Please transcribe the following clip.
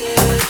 music.